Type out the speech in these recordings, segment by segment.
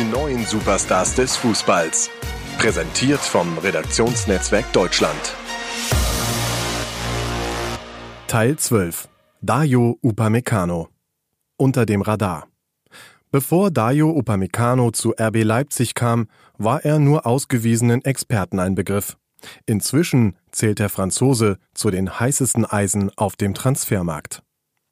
Die neuen Superstars des Fußballs. Präsentiert vom Redaktionsnetzwerk Deutschland. Teil 12. Dayo Upamecano. Unter dem Radar. Bevor Dayo Upamecano zu RB Leipzig kam, war er nur ausgewiesenen Experten ein Begriff. Inzwischen zählt der Franzose zu den heißesten Eisen auf dem Transfermarkt.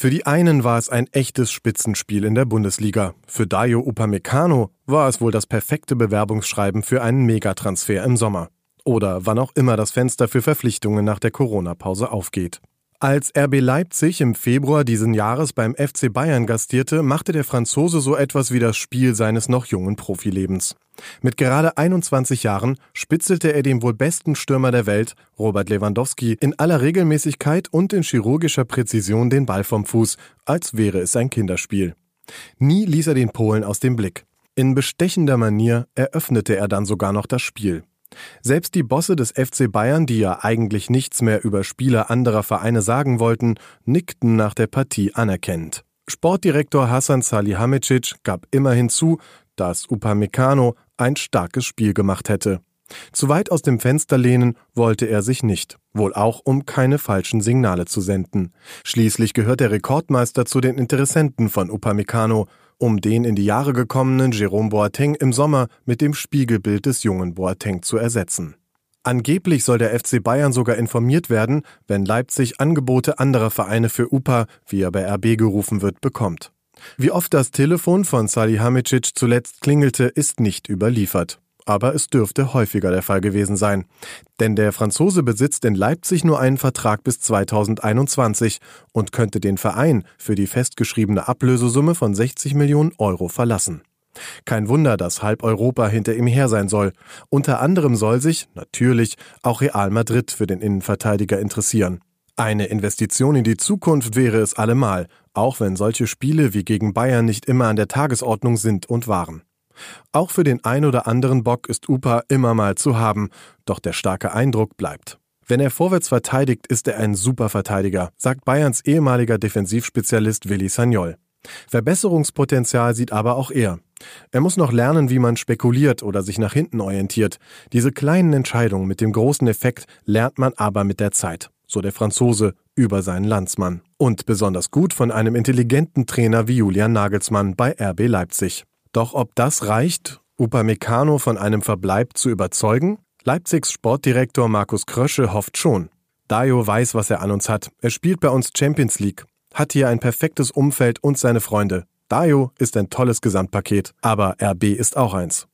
Für die einen war es ein echtes Spitzenspiel in der Bundesliga. Für Dayo Upamecano war es wohl das perfekte Bewerbungsschreiben für einen Megatransfer im Sommer. Oder wann auch immer das Fenster für Verpflichtungen nach der Corona-Pause aufgeht. Als RB Leipzig im Februar diesen Jahres beim FC Bayern gastierte, machte der Franzose so etwas wie das Spiel seines noch jungen Profilebens. Mit gerade 21 Jahren spitzelte er dem wohl besten Stürmer der Welt, Robert Lewandowski, in aller Regelmäßigkeit und in chirurgischer Präzision den Ball vom Fuß, als wäre es ein Kinderspiel. Nie ließ er den Polen aus dem Blick. In bestechender Manier eröffnete er dann sogar noch das Spiel. Selbst die Bosse des FC Bayern, die ja eigentlich nichts mehr über Spieler anderer Vereine sagen wollten, nickten nach der Partie anerkennend. Sportdirektor Hassan Salihamidzic gab immerhin zu, dass Upamecano ein starkes Spiel gemacht hätte. Zu weit aus dem Fenster lehnen wollte er sich nicht, wohl auch um keine falschen Signale zu senden. Schließlich gehört der Rekordmeister zu den Interessenten von Upamecano um den in die Jahre gekommenen Jerome Boateng im Sommer mit dem Spiegelbild des jungen Boateng zu ersetzen. Angeblich soll der FC Bayern sogar informiert werden, wenn Leipzig Angebote anderer Vereine für UPA, wie er bei RB gerufen wird, bekommt. Wie oft das Telefon von Salihamidzic zuletzt klingelte, ist nicht überliefert aber es dürfte häufiger der Fall gewesen sein. Denn der Franzose besitzt in Leipzig nur einen Vertrag bis 2021 und könnte den Verein für die festgeschriebene Ablösesumme von 60 Millionen Euro verlassen. Kein Wunder, dass halb Europa hinter ihm her sein soll. Unter anderem soll sich, natürlich, auch Real Madrid für den Innenverteidiger interessieren. Eine Investition in die Zukunft wäre es allemal, auch wenn solche Spiele wie gegen Bayern nicht immer an der Tagesordnung sind und waren. Auch für den ein oder anderen Bock ist Upa immer mal zu haben, doch der starke Eindruck bleibt. Wenn er vorwärts verteidigt, ist er ein super Verteidiger, sagt Bayerns ehemaliger Defensivspezialist Willi Sagnol. Verbesserungspotenzial sieht aber auch er. Er muss noch lernen, wie man spekuliert oder sich nach hinten orientiert. Diese kleinen Entscheidungen mit dem großen Effekt lernt man aber mit der Zeit, so der Franzose über seinen Landsmann. Und besonders gut von einem intelligenten Trainer wie Julian Nagelsmann bei RB Leipzig. Doch ob das reicht, Upamecano von einem Verbleib zu überzeugen? Leipzigs Sportdirektor Markus Krösche hofft schon. Dayo weiß, was er an uns hat. Er spielt bei uns Champions League, hat hier ein perfektes Umfeld und seine Freunde. Dayo ist ein tolles Gesamtpaket, aber RB ist auch eins.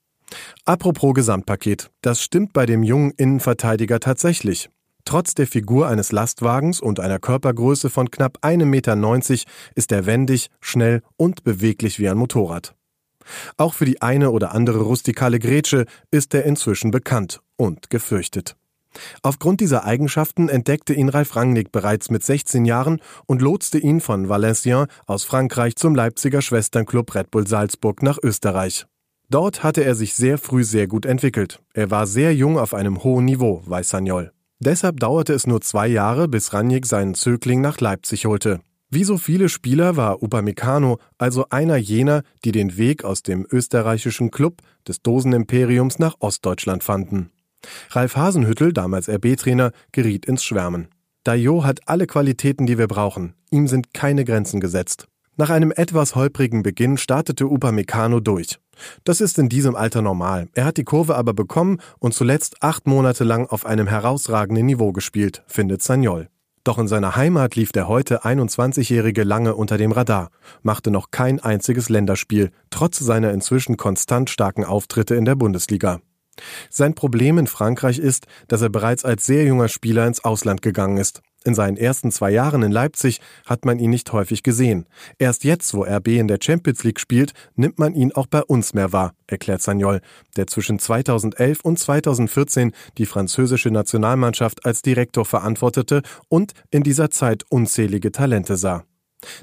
Apropos Gesamtpaket, das stimmt bei dem jungen Innenverteidiger tatsächlich. Trotz der Figur eines Lastwagens und einer Körpergröße von knapp 1,90 Meter ist er wendig, schnell und beweglich wie ein Motorrad. Auch für die eine oder andere rustikale Grätsche ist er inzwischen bekannt und gefürchtet. Aufgrund dieser Eigenschaften entdeckte ihn Ralf Rangnick bereits mit 16 Jahren und lotste ihn von Valenciennes aus Frankreich zum Leipziger Schwesternclub Red Bull Salzburg nach Österreich. Dort hatte er sich sehr früh sehr gut entwickelt. Er war sehr jung auf einem hohen Niveau, weiß Sagnol. Deshalb dauerte es nur zwei Jahre, bis Rangnick seinen Zögling nach Leipzig holte. Wie so viele Spieler war Upamecano also einer jener, die den Weg aus dem österreichischen Club des Dosenimperiums nach Ostdeutschland fanden. Ralf Hasenhüttel, damals RB-Trainer, geriet ins Schwärmen. Dayo hat alle Qualitäten, die wir brauchen. Ihm sind keine Grenzen gesetzt. Nach einem etwas holprigen Beginn startete Upamecano durch. Das ist in diesem Alter normal. Er hat die Kurve aber bekommen und zuletzt acht Monate lang auf einem herausragenden Niveau gespielt, findet Sagnol. Doch in seiner Heimat lief der heute 21-Jährige lange unter dem Radar, machte noch kein einziges Länderspiel, trotz seiner inzwischen konstant starken Auftritte in der Bundesliga. Sein Problem in Frankreich ist, dass er bereits als sehr junger Spieler ins Ausland gegangen ist. In seinen ersten zwei Jahren in Leipzig hat man ihn nicht häufig gesehen. Erst jetzt, wo RB in der Champions League spielt, nimmt man ihn auch bei uns mehr wahr, erklärt Sagnol, der zwischen 2011 und 2014 die französische Nationalmannschaft als Direktor verantwortete und in dieser Zeit unzählige Talente sah.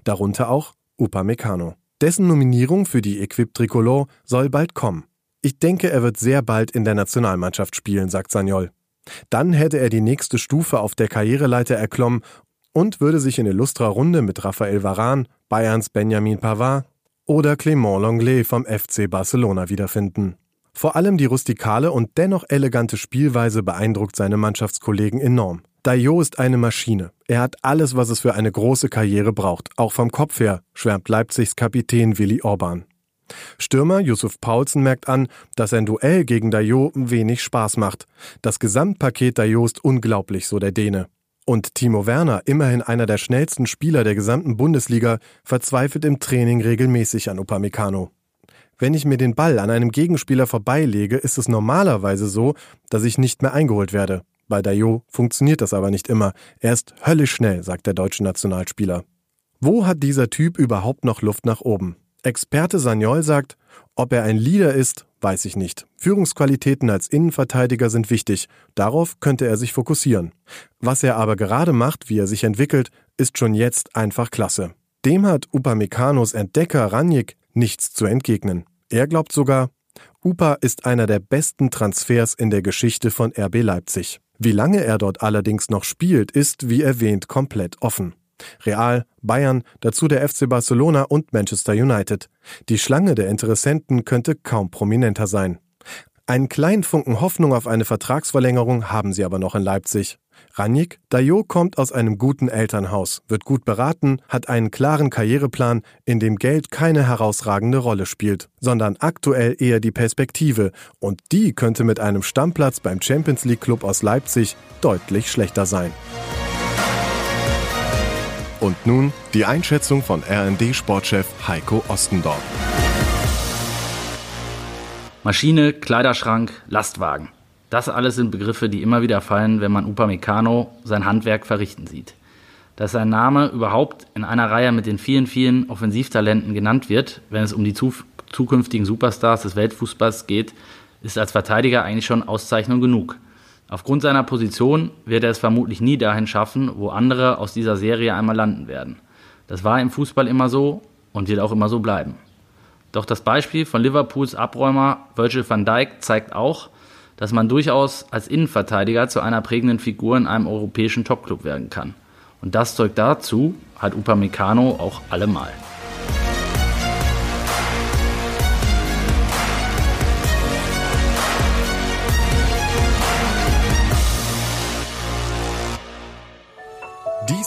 Darunter auch Upamecano. Dessen Nominierung für die Equipe Tricolore soll bald kommen. Ich denke, er wird sehr bald in der Nationalmannschaft spielen, sagt Sagnol. Dann hätte er die nächste Stufe auf der Karriereleiter erklommen und würde sich in illustrer Runde mit Raphael Varan, Bayerns Benjamin Pavard oder Clément Longley vom FC Barcelona wiederfinden. Vor allem die rustikale und dennoch elegante Spielweise beeindruckt seine Mannschaftskollegen enorm. Dayo ist eine Maschine. Er hat alles, was es für eine große Karriere braucht, auch vom Kopf her, schwärmt Leipzigs Kapitän Willi Orban. Stürmer Yusuf Paulsen merkt an, dass ein Duell gegen Dayo wenig Spaß macht. Das Gesamtpaket Dayo ist unglaublich, so der Däne. Und Timo Werner, immerhin einer der schnellsten Spieler der gesamten Bundesliga, verzweifelt im Training regelmäßig an Upamecano. Wenn ich mir den Ball an einem Gegenspieler vorbeilege, ist es normalerweise so, dass ich nicht mehr eingeholt werde. Bei Dayo funktioniert das aber nicht immer. Er ist höllisch schnell, sagt der deutsche Nationalspieler. Wo hat dieser Typ überhaupt noch Luft nach oben? Experte Sagnol sagt, ob er ein Leader ist, weiß ich nicht. Führungsqualitäten als Innenverteidiger sind wichtig. Darauf könnte er sich fokussieren. Was er aber gerade macht, wie er sich entwickelt, ist schon jetzt einfach klasse. Dem hat Upameccanos Entdecker Ranjik nichts zu entgegnen. Er glaubt sogar, Upa ist einer der besten Transfers in der Geschichte von RB Leipzig. Wie lange er dort allerdings noch spielt, ist, wie erwähnt, komplett offen. Real, Bayern, dazu der FC Barcelona und Manchester United. Die Schlange der Interessenten könnte kaum prominenter sein. Einen kleinen Funken Hoffnung auf eine Vertragsverlängerung haben sie aber noch in Leipzig. Ranjik Dayo kommt aus einem guten Elternhaus, wird gut beraten, hat einen klaren Karriereplan, in dem Geld keine herausragende Rolle spielt, sondern aktuell eher die Perspektive, und die könnte mit einem Stammplatz beim Champions League Club aus Leipzig deutlich schlechter sein. Und nun die Einschätzung von RND-Sportchef Heiko Ostendorf. Maschine, Kleiderschrank, Lastwagen. Das alles sind Begriffe, die immer wieder fallen, wenn man Upamecano sein Handwerk verrichten sieht. Dass sein Name überhaupt in einer Reihe mit den vielen, vielen Offensivtalenten genannt wird, wenn es um die zukünftigen Superstars des Weltfußballs geht, ist als Verteidiger eigentlich schon Auszeichnung genug. Aufgrund seiner Position wird er es vermutlich nie dahin schaffen, wo andere aus dieser Serie einmal landen werden. Das war im Fußball immer so und wird auch immer so bleiben. Doch das Beispiel von Liverpools Abräumer Virgil van Dijk zeigt auch, dass man durchaus als Innenverteidiger zu einer prägenden Figur in einem europäischen Topclub werden kann. Und das Zeug dazu hat Upamecano auch allemal.